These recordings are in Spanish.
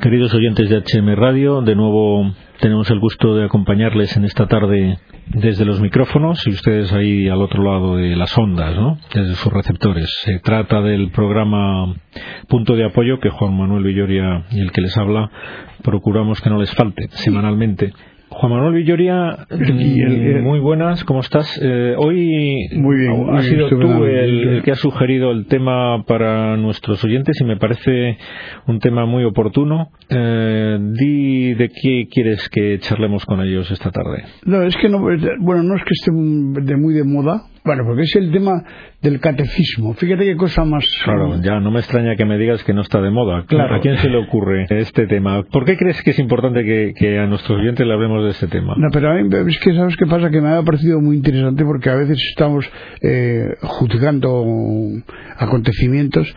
Queridos oyentes de HM Radio, de nuevo tenemos el gusto de acompañarles en esta tarde desde los micrófonos y ustedes ahí al otro lado de las ondas, ¿no? desde sus receptores. Se trata del programa Punto de Apoyo que Juan Manuel Villoria y el que les habla procuramos que no les falte semanalmente Juan Manuel Villoria, mm, muy buenas, ¿cómo estás? Eh, hoy muy bien, has sido tú el, que ha sugerido el tema para nuestros oyentes y me parece un tema muy oportuno. Eh, di de qué quieres que charlemos con ellos esta tarde. No, es que no, bueno, no es que esté de muy de moda, bueno, porque es el tema del catecismo. Fíjate qué cosa más. Claro, ya no me extraña que me digas que no está de moda. Claro. ¿A quién se le ocurre este tema? ¿Por qué crees que es importante que, a nuestros oyentes le hablemos de este tema? No, pero a mí es que sabes qué pasa que me ha parecido muy interesante porque a veces estamos eh, juzgando acontecimientos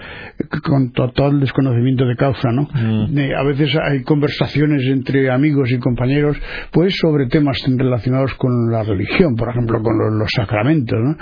con total desconocimiento de causa, ¿no? Mm. Eh, a veces hay conversaciones entre amigos y compañeros, pues sobre temas relacionados con la religión, por ejemplo, con los, los sacramentos, ¿no?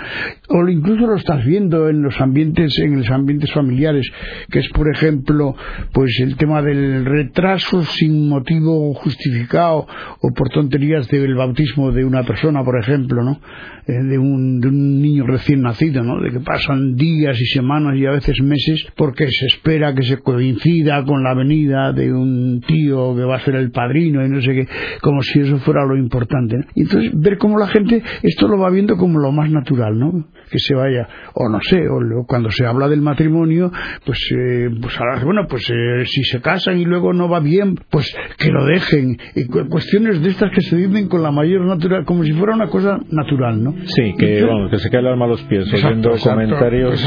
O incluso lo estás viendo en los ambientes en los ambientes familiares que es por ejemplo pues el tema del retraso sin motivo justificado o por tonterías del bautismo de una persona por ejemplo no eh, de, un, de un niño recién nacido no de que pasan días y semanas y a veces meses porque se espera que se coincida con la venida de un tío que va a ser el padrino y no sé qué como si eso fuera lo importante y entonces ver cómo la gente esto lo va viendo como lo más natural ¿no? Que se vaya, o no sé, o cuando se habla del matrimonio, pues, eh, pues ahora, bueno, pues eh, si se casan y luego no va bien, pues que lo dejen. Y cuestiones de estas que se viven con la mayor natural, como si fuera una cosa natural, ¿no? Sí, que, vamos, que se cae el alma a los pies, oyendo comentarios.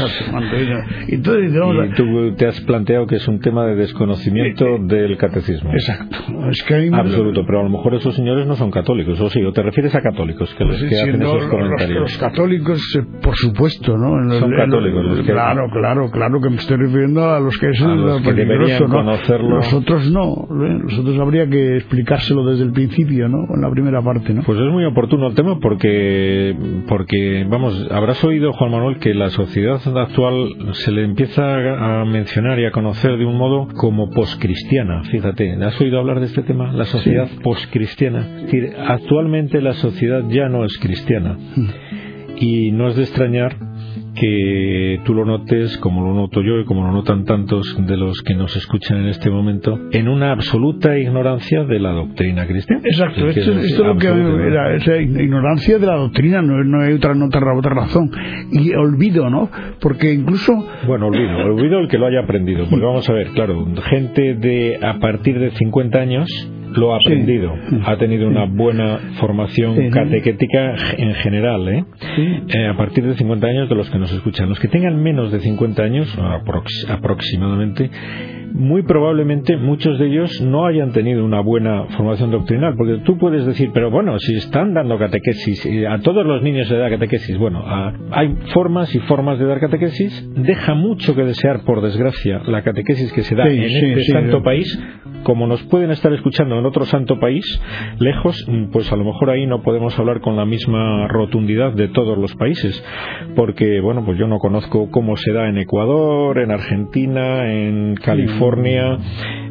y tú te has planteado que es un tema de desconocimiento eh, del catecismo. Exacto. Es que Absoluto, pero a lo mejor esos señores no son católicos, o sí, o te refieres a católicos que, pues que hacen esos comentarios. los católicos eh, por supuesto, ¿no? Son católicos. claro, claro, claro que me estoy refiriendo a los que es los que deberían ¿no? conocerlo. Nosotros no, nosotros habría que explicárselo desde el principio, ¿no? En la primera parte, ¿no? Pues es muy oportuno el tema porque, porque vamos, habrás oído, Juan Manuel, que la sociedad actual se le empieza a mencionar y a conocer de un modo como poscristiana, fíjate, ¿has oído hablar de este tema? La sociedad poscristiana. Es decir, actualmente la sociedad ya no es cristiana. Y no es de extrañar que tú lo notes, como lo noto yo y como lo notan tantos de los que nos escuchan en este momento, en una absoluta ignorancia de la doctrina cristiana. Exacto, esto, es lo que era, esa ignorancia de la doctrina, no, hay otra, otra, otra razón. Y olvido, ¿no? Porque incluso. Bueno, olvido, olvido el que lo haya aprendido. Porque vamos a ver, claro, gente de a partir de 50 años lo ha aprendido, ha tenido una buena formación catequética en general, ¿eh? ¿eh? a partir de 50 años de los que nos escuchan. Los que tengan menos de 50 años, aproximadamente, muy probablemente muchos de ellos no hayan tenido una buena formación doctrinal, porque tú puedes decir, pero bueno, si están dando catequesis, a todos los niños se da catequesis, bueno, hay formas y formas de dar catequesis, deja mucho que desear, por desgracia, la catequesis que se da en este santo país, como nos pueden estar escuchando en otro santo país, lejos, pues a lo mejor ahí no podemos hablar con la misma rotundidad de todos los países, porque, bueno, pues yo no conozco cómo se da en Ecuador, en Argentina, en California, California,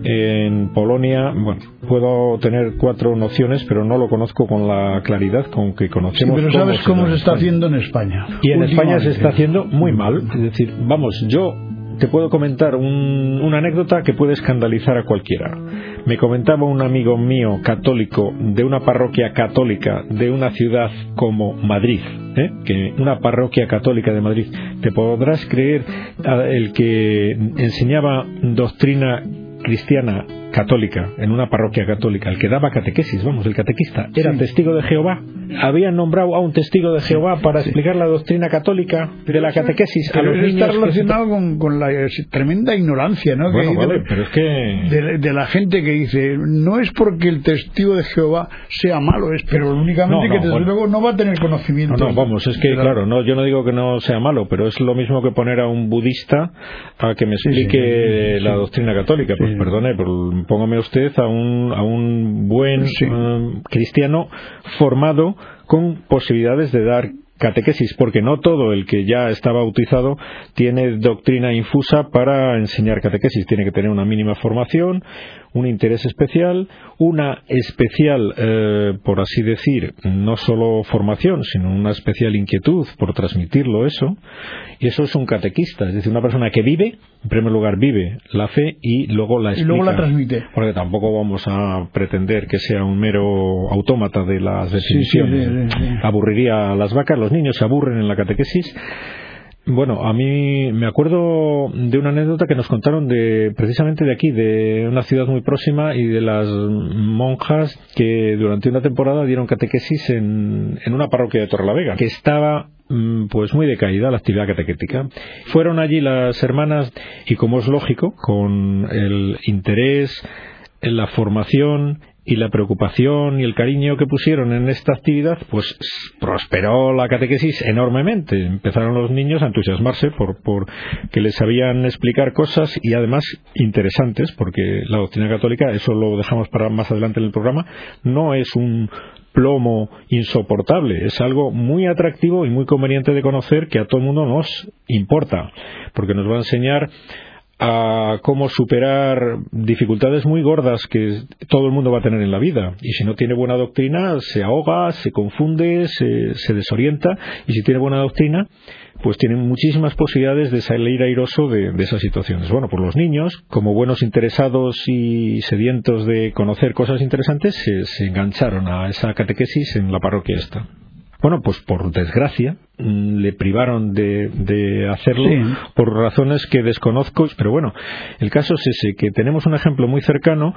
en Polonia. Bueno, puedo tener cuatro nociones, pero no lo conozco con la claridad con que conocemos. Sí, pero sabes cómo se, está haciendo en España. Y en España se está haciendo muy mal. Es decir, vamos, yo te puedo comentar una anécdota que puede escandalizar a cualquiera. Me comentaba un amigo mío católico de una parroquia católica de una ciudad como Madrid, ¿eh? que una parroquia católica de Madrid, te podrás creer el que enseñaba doctrina cristiana católica, en una parroquia católica, el que daba catequesis, vamos, el catequista, era testigo de Jehová. Habían nombrado a un testigo de Jehová para explicar la doctrina católica de la catequesis a los niños. Está relacionado con, la tremenda ignorancia, ¿no? pero es que... De, la gente que dice, no es porque el testigo de Jehová sea malo, es pero únicamente que desde luego no va a tener conocimiento. No, vamos, es que claro, no, yo no digo que no sea malo, pero es lo mismo que poner a un budista a que me explique la doctrina católica. Pues perdone, por póngame usted a un, a un buen eh, cristiano formado con posibilidades de dar catequesis, porque no todo el que ya está bautizado tiene doctrina infusa para enseñar catequesis. Tiene que tener una mínima formación, un interés especial, una especial, eh, por así decir, no solo formación, sino una especial inquietud por transmitirlo eso. Y eso es un catequista, es decir, una persona que vive, en primer lugar vive la fe y luego la explica. Y luego la transmite. Porque tampoco vamos a pretender que sea un mero autómata de las definiciones. Aburriría a las vacas, los niños se aburren en la catequesis bueno, a mí me acuerdo de una anécdota que nos contaron de precisamente de aquí, de una ciudad muy próxima y de las monjas que durante una temporada dieron catequesis en, en una parroquia de Torrelavega, que estaba mm, pues muy decaída la actividad catequética. Fueron allí las hermanas y como es lógico, con el interés en la formación y la preocupación y el cariño que pusieron en esta actividad, pues prosperó la catequesis enormemente. Empezaron los niños a entusiasmarse por, por que les sabían explicar cosas y además interesantes, porque la doctrina católica, eso lo dejamos para más adelante en el programa, no es un plomo insoportable, es algo muy atractivo y muy conveniente de conocer que a todo el mundo nos importa, porque nos va a enseñar a cómo superar dificultades muy gordas que todo el mundo va a tener en la vida. Y si no tiene buena doctrina, se ahoga, se confunde, se, desorienta. Y si tiene buena doctrina, pues tiene muchísimas posibilidades de salir airoso de, de, esas situaciones. Bueno, por los niños, como buenos interesados y sedientos de conocer cosas interesantes, se, se engancharon a esa catequesis en la parroquia esta. Bueno, pues por desgracia, Mm, le privaron de, hacerlo por razones que desconozco, pero bueno, el caso es ese, que tenemos un ejemplo muy cercano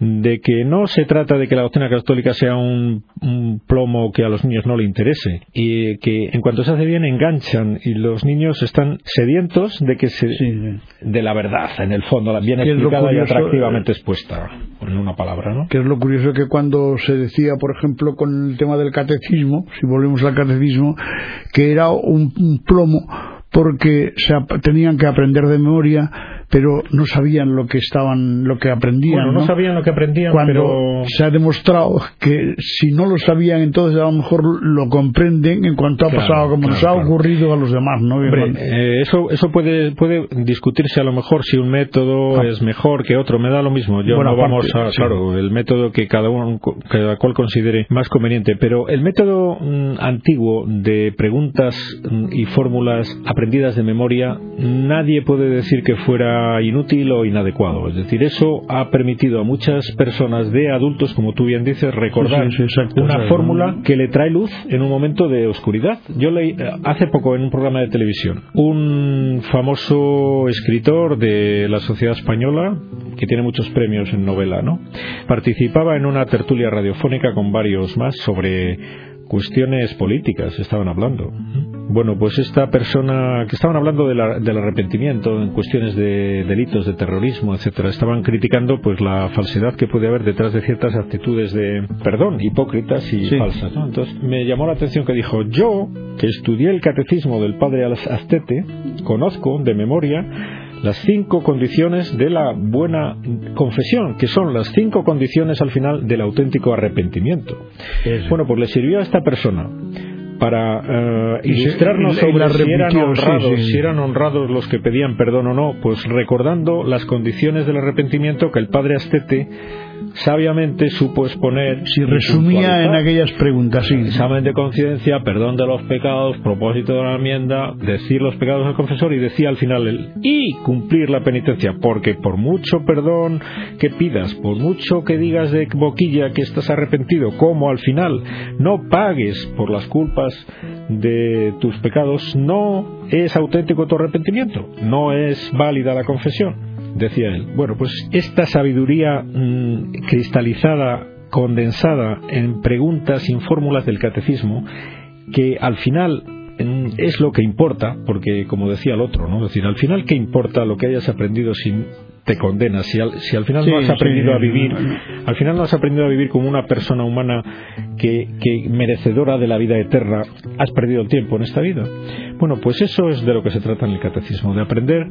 de que no se trata de que la doctrina católica sea un, plomo que a los niños no le interese, y que en cuanto se hace bien enganchan y los niños están sedientos de que se, de la verdad, en el fondo, bien explicada y atractivamente expuesta, una palabra, ¿no? Que es lo curioso que cuando se decía, por ejemplo, con el tema del catecismo, si volvemos al catecismo, que era un, plomo porque se, tenían que aprender de memoria pero no sabían lo que estaban, lo que aprendían. Bueno, no, sabían lo que aprendían, Cuando pero... se ha demostrado que si no lo sabían, entonces a lo mejor lo comprenden en cuanto ha pasado, como nos ha ocurrido a los demás, ¿no? Eh, eso, eso puede, puede discutirse a lo mejor si un método es mejor que otro, me da lo mismo. Yo no vamos a, claro, el método que cada uno, cada cual considere más conveniente, pero el método mm, antiguo de preguntas mm, y fórmulas aprendidas de memoria, nadie puede decir que fuera inútil o inadecuado. Es decir, eso ha permitido a muchas personas de adultos, como tú bien dices, recordar una fórmula que le trae luz en un momento de oscuridad. Yo leí eh, hace poco en un programa de televisión un famoso escritor de la sociedad española que tiene muchos premios en novela, ¿no? Participaba en una tertulia radiofónica con varios más sobre cuestiones políticas, estaban hablando. Bueno, pues esta persona que estaban hablando del arrepentimiento en cuestiones de delitos de terrorismo, etcétera, estaban criticando pues la falsedad que puede haber detrás de ciertas actitudes de perdón, hipócritas y falsas. Entonces me llamó la atención que dijo yo que estudié el catecismo del padre Astete, conozco de memoria las cinco condiciones de la buena confesión, que son las cinco condiciones al final del auténtico arrepentimiento. Bueno, pues le sirvió a esta persona para eh, ilustrarnos sobre si eran honrados, si eran honrados los que pedían perdón o no, pues recordando las condiciones del arrepentimiento que el padre Astete sabiamente supo exponer. Si resumía en aquellas preguntas, sí. Examen de conciencia, perdón de los pecados, propósito de la enmienda, decir los pecados al confesor y decía al final el y cumplir la penitencia, porque por mucho perdón que pidas, por mucho que digas de boquilla que estás arrepentido, como al final no pagues por las culpas de tus pecados, no es auténtico tu arrepentimiento, no es válida la confesión decía él. Bueno, pues esta sabiduría mm, cristalizada, condensada en preguntas y fórmulas del catecismo, que al final mm, es lo que importa, porque como decía el otro, ¿no? Es decir, al final, ¿qué importa lo que hayas aprendido si te condenas? Si al, si al final no has aprendido a vivir, al final no has aprendido a vivir como una persona humana que, que merecedora de la vida eterna, has perdido el tiempo en esta vida. Bueno, pues eso es de lo que se trata en el catecismo, de aprender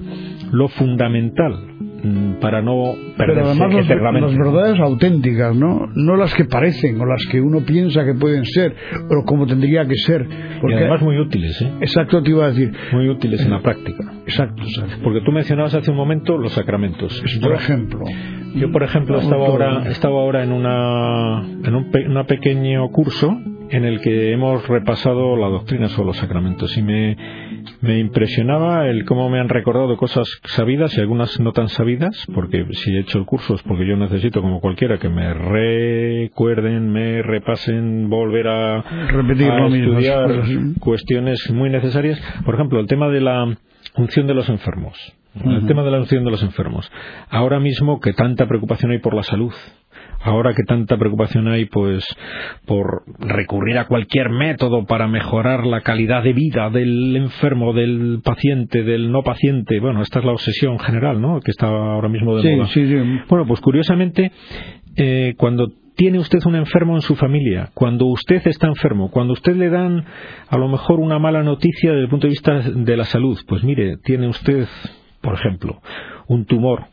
lo fundamental para no Pero además las, las, verdades auténticas, ¿no? No las que parecen o las que uno piensa que pueden ser o como tendría que ser. Porque, y además muy útiles, ¿eh? Exacto, te iba a decir. Muy útiles en la práctica. Exacto, exacto. Porque tú mencionabas hace un momento los sacramentos. Por ejemplo. Yo, por ejemplo, estaba ahora, estaba ahora en, una, en un una pequeño curso en el que hemos repasado la doctrina sobre los sacramentos y me, me impresionaba el cómo me han recordado cosas sabidas y algunas no tan sabidas, porque si he hecho el curso es porque yo necesito, como cualquiera, que me recuerden, me repasen, volver a, Repetir a estudiar cuestiones muy necesarias. Por ejemplo, el tema de la unción de los enfermos. El tema de la unción de los enfermos. Ahora mismo que tanta preocupación hay por la salud, ahora que tanta preocupación hay pues por recurrir a cualquier método para mejorar la calidad de vida del enfermo, del paciente, del no paciente, bueno, esta es la obsesión general, ¿no? Que está ahora mismo de moda. Sí, sí. Bueno, pues curiosamente eh, cuando tiene usted un enfermo en su familia, cuando usted está enfermo, cuando usted le dan a lo mejor una mala noticia desde el punto de vista de la salud, pues mire, tiene usted, por ejemplo, un tumor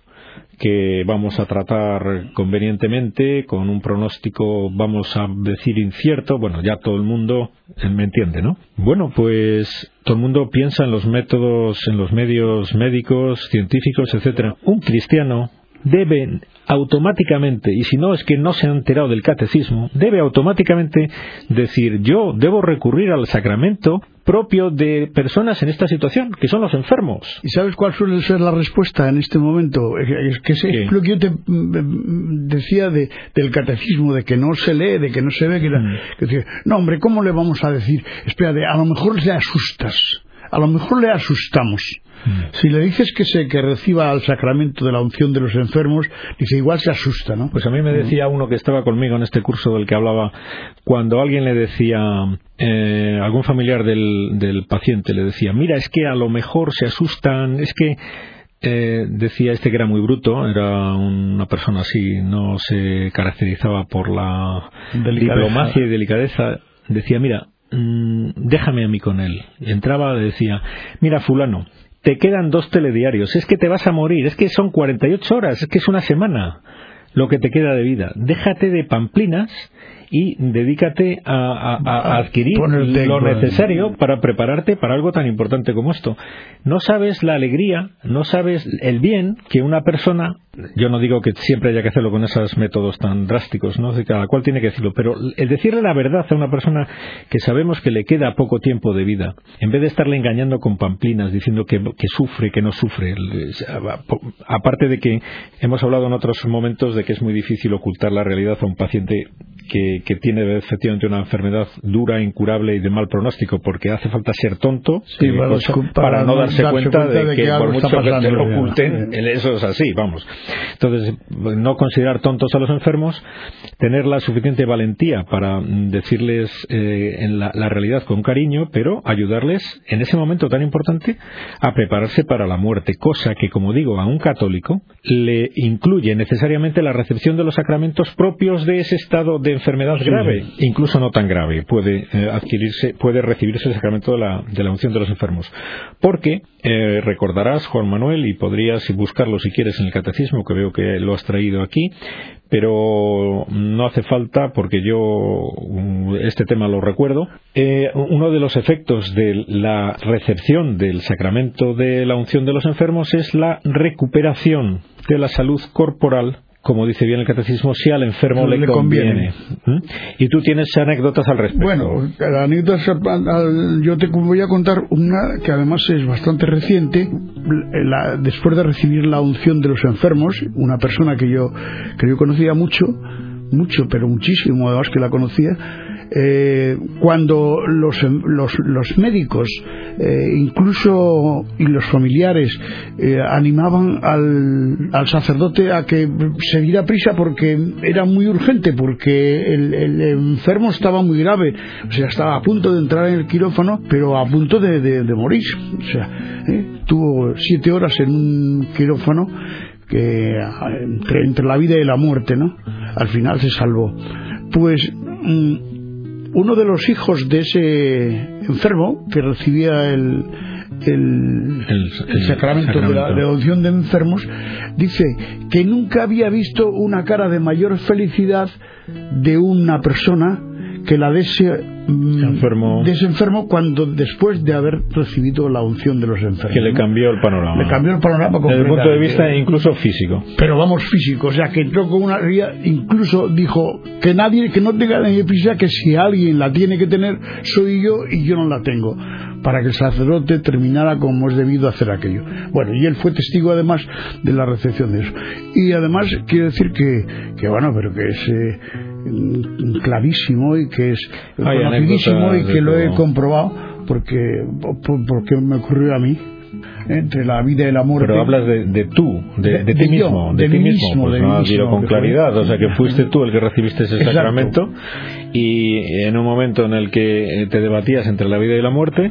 que vamos a tratar convenientemente con un pronóstico, vamos a decir, incierto. Bueno, ya todo el mundo me entiende, ¿no? Bueno, pues todo el mundo piensa en los métodos, en los medios médicos, científicos, etcétera. Un cristiano debe automáticamente, y si no es que no se ha enterado del catecismo, debe automáticamente decir yo debo recurrir al sacramento propio de personas en esta situación, que son los enfermos. ¿Y sabes cuál suele ser la respuesta en este momento? Es que es lo que yo te mm, decía de, del catecismo, de que no se lee, de que no se ve, que, mm. que no hombre, ¿cómo le vamos a decir? Espera, a lo mejor le asustas, a lo mejor le asustamos. Mm. Si le dices que se que reciba el sacramento de la unción de los enfermos, dice igual se asusta, ¿no? Pues a mí me mm. decía uno que estaba conmigo en este curso del que hablaba, cuando alguien le decía, eh, algún familiar del, del paciente le decía, mira, es que a lo mejor se asustan, es que eh, decía este que era muy bruto, era una persona así, no se caracterizaba por la diplomacia y delicadeza. Decía, mira, mm, déjame a mí con él. Entraba y decía, mira, fulano, te quedan dos telediarios, es que te vas a morir, es que son 48 horas, es que es una semana lo que te queda de vida. Déjate de pamplinas y dedícate a, adquirir lo necesario para prepararte para algo tan importante como esto. No sabes la alegría, no sabes el bien que una persona, yo no digo que siempre haya que hacerlo con esos métodos tan drásticos, ¿no? cada cual tiene que decirlo, pero el decirle la verdad a una persona que sabemos que le queda poco tiempo de vida, en vez de estarle engañando con pamplinas, diciendo que, que sufre, que no sufre, aparte de que hemos hablado en otros momentos de que es muy difícil ocultar la realidad a un paciente que, tiene efectivamente una enfermedad dura, incurable y de mal pronóstico, porque hace falta ser tonto para, no darse, cuenta, de que, por mucho que te lo oculten, eso es así, vamos. Entonces, no considerar tontos a los enfermos, tener la suficiente valentía para decirles eh, en la, la realidad con cariño, pero ayudarles en ese momento tan importante a prepararse para la muerte, cosa que, como digo, a un católico le incluye necesariamente la recepción de los sacramentos propios de ese estado de enfermedad grave, incluso no tan grave, puede eh, adquirirse, puede recibirse el sacramento de la, de la unción de los enfermos. Porque eh, recordarás, Juan Manuel, y podrías buscarlo si quieres en el catecismo, que veo que lo has traído aquí, pero no hace falta porque yo mm, este tema lo recuerdo. Eh, uno de los efectos de la recepción del sacramento de la unción de los enfermos es la recuperación de la salud corporal como dice bien el catecismo, si al enfermo le, conviene. ¿Mm? Y tú tienes anécdotas al respecto. Bueno, la anécdota, yo te voy a contar una que además es bastante reciente. después de recibir la unción de los enfermos, una persona que yo, que yo conocía mucho, mucho, pero muchísimo, además que la conocía, eh, cuando los, los, los médicos, eh, incluso y los familiares, eh, animaban al, al, sacerdote a que se diera prisa porque era muy urgente, porque el, el, enfermo estaba muy grave, o sea, estaba a punto de entrar en el quirófano, pero a punto de, de, morir. O sea, tuvo siete horas en un quirófano que entre, entre, la vida y la muerte, ¿no? Al final se salvó. Pues mm, uno de los hijos de ese enfermo que recibía el, el, sacramento, de la adopción de enfermos, dice que nunca había visto una cara de mayor felicidad de una persona que la de ese, enfermo. cuando después de haber recibido la unción de los enfermos. Que le cambió el panorama. Le cambió el panorama Desde el punto de vista incluso físico. Pero vamos, físico. O sea, que entró con una incluso dijo que nadie, que no tenga la prisa, que si alguien la tiene que tener, soy yo y yo no la tengo. Para que el sacerdote terminara como es debido hacer aquello. Bueno, y él fue testigo además de la recepción de eso. Y además quiero decir que, que bueno, pero que es. Clavísimo y que es conocidísimo y que lo he comprobado porque, porque me ocurrió a mí entre la vida y la muerte. Pero hablas de, tú, de, ti mismo, de, ti mismo, pues no, con claridad, o sea que fuiste tú el que recibiste ese sacramento y en un momento en el que eh, te debatías entre la vida y la muerte,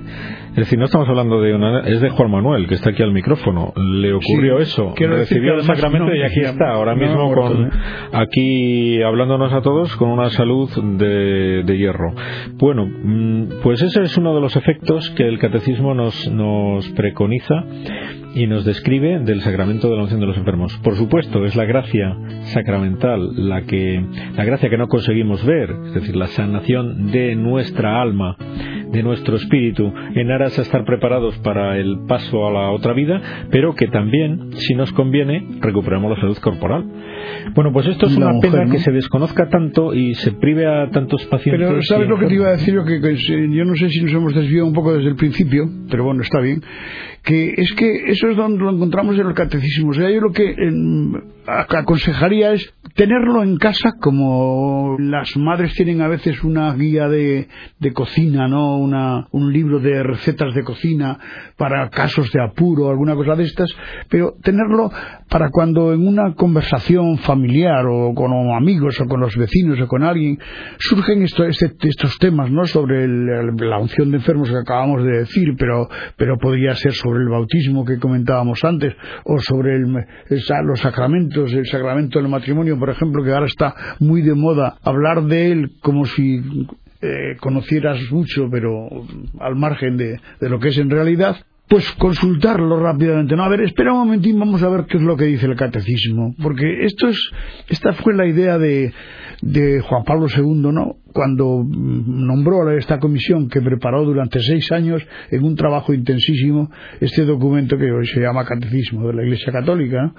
es decir, no estamos hablando de una, es de Juan Manuel que está aquí al micrófono, le ocurrió eso, recibió el sacramento y aquí está, ahora mismo con aquí hablándonos a todos con una salud de, de hierro. Bueno, mm, pues ese es uno de los efectos que el catecismo nos, nos preconiza y nos describe del sacramento de la unción de los enfermos. Por supuesto, es la gracia sacramental la que la gracia que no conseguimos ver, es decir, la sanación de nuestra alma, de nuestro espíritu en aras a estar preparados para el paso a la otra vida, pero que también, si nos conviene, recuperamos la salud corporal. Bueno, pues esto es una, pena que se desconozca tanto y se prive a tantos pacientes. Pero ¿sabes lo que te iba a decir? yo no sé si nos hemos desviado un poco desde el principio, pero bueno, está bien que es que eso es donde lo encontramos en el catecismo. Yo lo que aconsejaría es tenerlo en casa como las madres tienen a veces una guía de, de cocina, ¿no? Una, un libro de recetas de cocina para casos de apuro, alguna cosa de estas, pero tenerlo para cuando en una conversación familiar o con amigos o con los vecinos o con alguien surgen este, estos temas, ¿no? Sobre la unción de enfermos que acabamos de decir, pero, pero podría ser sobre el bautismo que comentábamos antes o sobre el, los sacramentos, el sacramento del matrimonio, por ejemplo, que ahora está muy de moda hablar de él como si eh, conocieras mucho, pero al margen de, de lo que es en realidad, pues consultarlo rápidamente. No, a ver, espera un momentín, vamos a ver qué es lo que dice el catecismo, porque esto es, esta fue la idea de, de Juan Pablo II, ¿no? Cuando nombró a esta comisión que preparó durante seis años en un trabajo intensísimo este documento que hoy se llama Catecismo de la Iglesia Católica.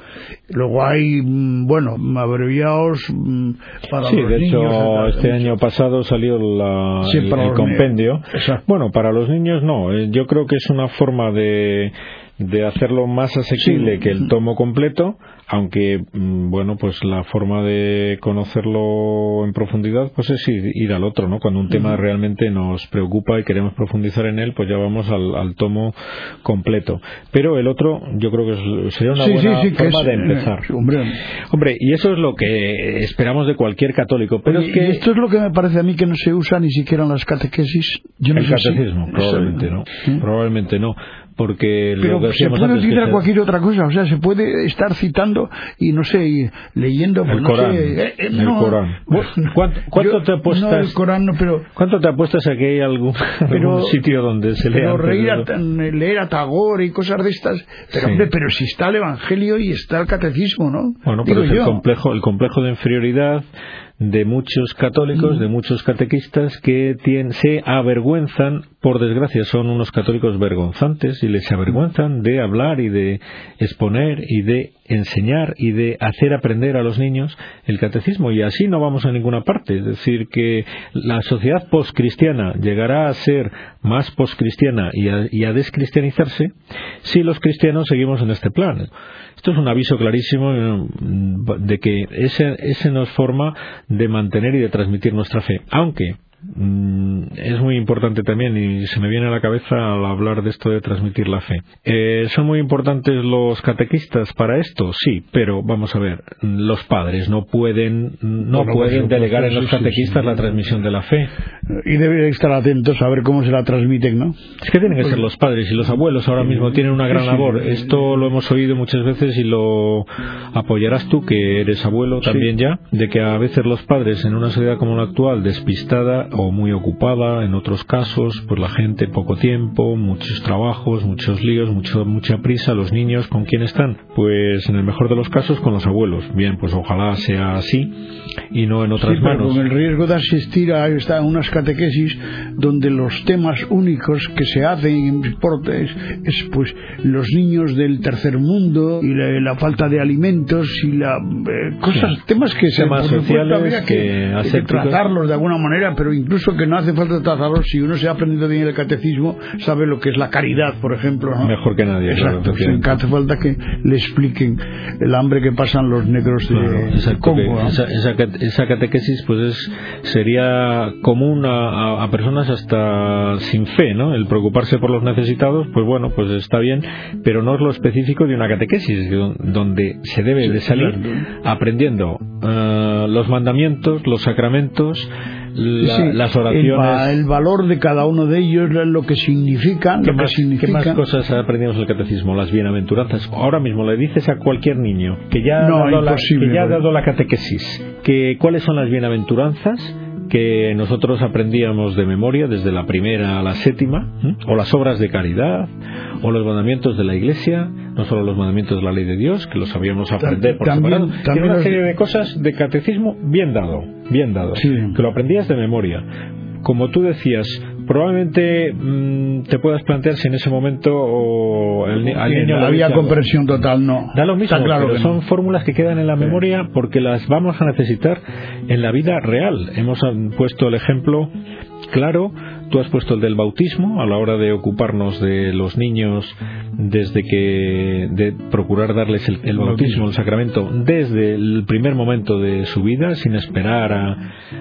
Luego hay, mm, bueno, abreviados mm, para sí, de hecho, este año pasado salió el, compendio. Bueno, para los niños no. Eh, yo creo que es una forma de de hacerlo más asequible que el tomo completo aunque mm, bueno pues la forma de conocerlo en profundidad pues es ir, al otro no cuando un tema realmente nos preocupa y queremos profundizar en él pues ya vamos al, tomo completo. Pero el otro yo creo que sería una buena forma de empezar. hombre. y eso es lo que esperamos de cualquier católico pero es que esto es lo que me parece a mí que no se usa ni siquiera en las catequesis. Yo el catecismo probablemente no probablemente no porque pero se puede utilizar cualquier otra cosa o sea se puede estar citando y no sé leyendo el Corán, eh, eh, Corán. ¿Cuánto, te apuestas pero cuánto te apuestas a que hay algún, sitio donde se lea pero leer a Tagore y cosas de estas pero hombre pero si está el Evangelio y está el catecismo no bueno pero es el complejo el complejo de inferioridad de muchos católicos, de muchos catequistas que se avergüenzan, por desgracia son unos católicos vergonzantes y les avergüenzan de hablar y de exponer y de enseñar y de hacer aprender a los niños el catecismo y así no vamos a ninguna parte. Es decir, que la sociedad postcristiana llegará a ser más postcristiana y a, y a descristianizarse si los cristianos seguimos en este plan. Esto es un aviso clarísimo eh, de que ese, ese nos forma de mantener y de transmitir nuestra fe. Aunque es muy importante también y se me viene a la cabeza al hablar de esto de transmitir la fe. Eh, ¿Son muy importantes los catequistas para esto? Sí, pero vamos a ver, los padres no pueden no pueden delegar en los catequistas la transmisión de la fe. y deben estar atentos a ver cómo se la transmiten, ¿no? Es que tienen que ser los padres y los abuelos ahora mismo tienen una gran labor. Esto lo hemos oído muchas veces y lo apoyarás tú, que eres abuelo también ya, de que a veces los padres en una sociedad como la actual, despistada o muy ocupada, en otros casos, pues la gente poco tiempo, muchos trabajos, muchos líos, mucho, mucha prisa, los niños, ¿con quién están? Pues en el mejor de los casos con los abuelos. Bien, pues ojalá sea así y no en otras manos. Con el riesgo de asistir a unas catequesis donde los temas únicos que se hacen en deportes es pues los niños del tercer mundo y la, falta de alimentos y la eh, cosas temas que se temas sociales que, hay que tratarlos de alguna manera pero incluso que no hace falta tratarlos si uno se ha aprendido bien el catecismo sabe lo que es la caridad por ejemplo mejor que nadie exacto hace falta que le expliquen el hambre que pasan los negros de Congo esa, catequesis pues es, sería común a, a personas hasta sin fe no el preocuparse por los necesitados pues bueno pues está bien pero no es lo específico de una catequesis donde se debe de salir aprendiendo eh, los mandamientos, los sacramentos, las oraciones. El, valor de cada uno de ellos, lo que significan. ¿Qué, más, significa? ¿Qué más cosas aprendimos en el catecismo? Las bienaventuranzas. Ahora mismo le dices a cualquier niño que ya ha, dado, la, que ya ha dado la catequesis que cuáles son las bienaventuranzas que nosotros aprendíamos de memoria desde la primera a la séptima, o las obras de caridad, o los mandamientos de la Iglesia, no solo los mandamientos de la ley de Dios, que los sabíamos aprender por también, También una serie de cosas de catecismo bien dado, bien dado, que lo aprendías de memoria. Como tú decías, probablemente mm, te puedas plantear si en ese momento o el, al niño había comprensión total no. Da lo mismo claro pero son fórmulas que quedan en la memoria porque las vamos a necesitar en la vida real. Hemos puesto el ejemplo claro Tú has puesto el del bautismo a la hora de ocuparnos de los niños desde que de procurar darles el, bautismo, el sacramento desde el primer momento de su vida, sin esperar a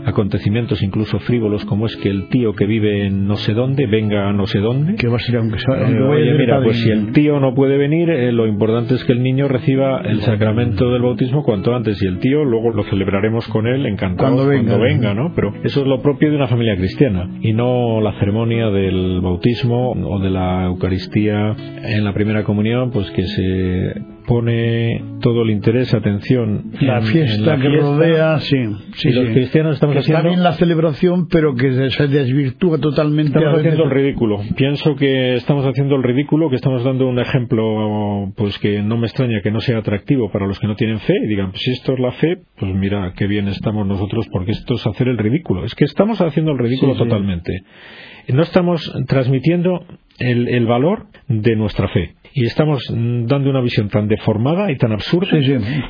acontecimientos incluso frívolos como es que el tío que vive en no sé dónde venga a no sé dónde. Que va a ser aunque sea. Eh, oye, mira, pues si el tío no puede venir, eh, lo importante es que el niño reciba el sacramento del bautismo cuanto antes y el tío luego lo celebraremos con él encantado cuando venga, cuando venga ¿no? Pero eso es lo propio de una familia cristiana y no la ceremonia del bautismo o de la Eucaristía en la primera comunión, pues que se pone todo el interés, atención. La fiesta que rodea, sí. sí los cristianos estamos haciendo. Está bien la celebración, pero que se desvirtúa totalmente. Estamos haciendo el ridículo. Pienso que estamos haciendo el ridículo, que estamos dando un ejemplo, pues que no me extraña que no sea atractivo para los que no tienen fe y digan, pues si esto es la fe, pues mira, qué bien estamos nosotros, porque esto es hacer el ridículo. Es que estamos haciendo el ridículo totalmente. No estamos transmitiendo el valor de nuestra fe y estamos dando una visión tan deformada y tan absurda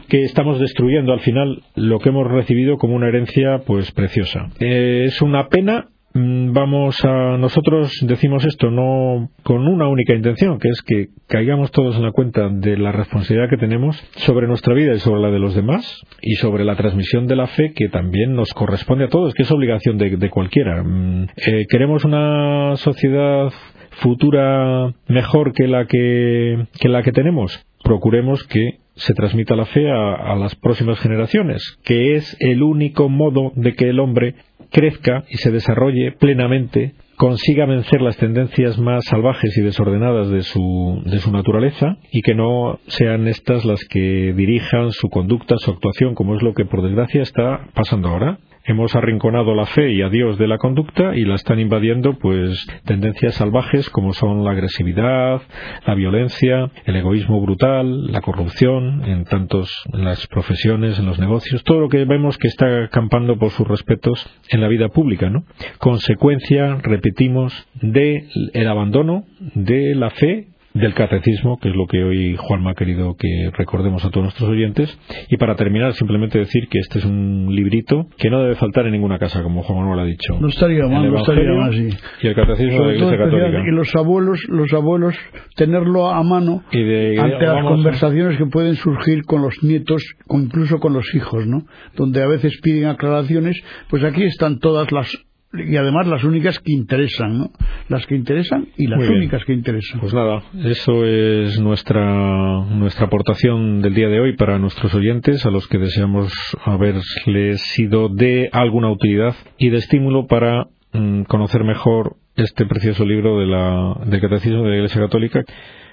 que estamos destruyendo al final lo que hemos recibido como una herencia pues preciosa. Eh, es una pena. Mm, vamos a nosotros decimos esto no con una única intención que es que caigamos todos en la cuenta de la responsabilidad que tenemos sobre nuestra vida y sobre la de los demás y sobre la transmisión de la fe que también nos corresponde a todos que es obligación de, cualquiera. Mm, eh, queremos una sociedad futura mejor que la que, la que tenemos, procuremos que se transmita la fe a, las próximas generaciones, que es el único modo de que el hombre crezca y se desarrolle plenamente, consiga vencer las tendencias más salvajes y desordenadas de su, de su naturaleza y que no sean estas las que dirijan su conducta, su actuación, como es lo que por desgracia está pasando ahora hemos arrinconado la fe y a Dios de la conducta y la están invadiendo pues tendencias salvajes como son la agresividad, la violencia, el egoísmo brutal, la corrupción en tantos en las profesiones, en los negocios, todo lo que vemos que está acampando por sus respetos en la vida pública, ¿no? Consecuencia, repetimos, de el abandono de la fe del catecismo, que es lo que hoy Juanma ha querido que recordemos a todos nuestros oyentes. Y para terminar, simplemente decir que este es un librito que no debe faltar en ninguna casa, como Juan Manuel ha dicho. No estaría mal, no estaría mal, sí. Y el catecismo de la Iglesia Católica. Y los abuelos, los abuelos, tenerlo a mano ante las conversaciones que pueden surgir con los nietos, o incluso con los hijos, ¿no? Donde a veces piden aclaraciones, pues aquí están todas las y además las únicas que interesan, ¿no? Las que interesan y las únicas que interesan. Pues nada, eso es nuestra nuestra aportación del día de hoy para nuestros oyentes, a los que deseamos haberles sido de alguna utilidad y de estímulo para mm, conocer mejor este precioso libro de la, del Catecismo de la Iglesia Católica.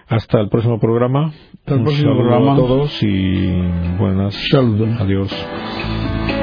Hasta el próximo programa. Hasta el Un próximo saludo programa. a todos y buenas. Saludos. Adiós.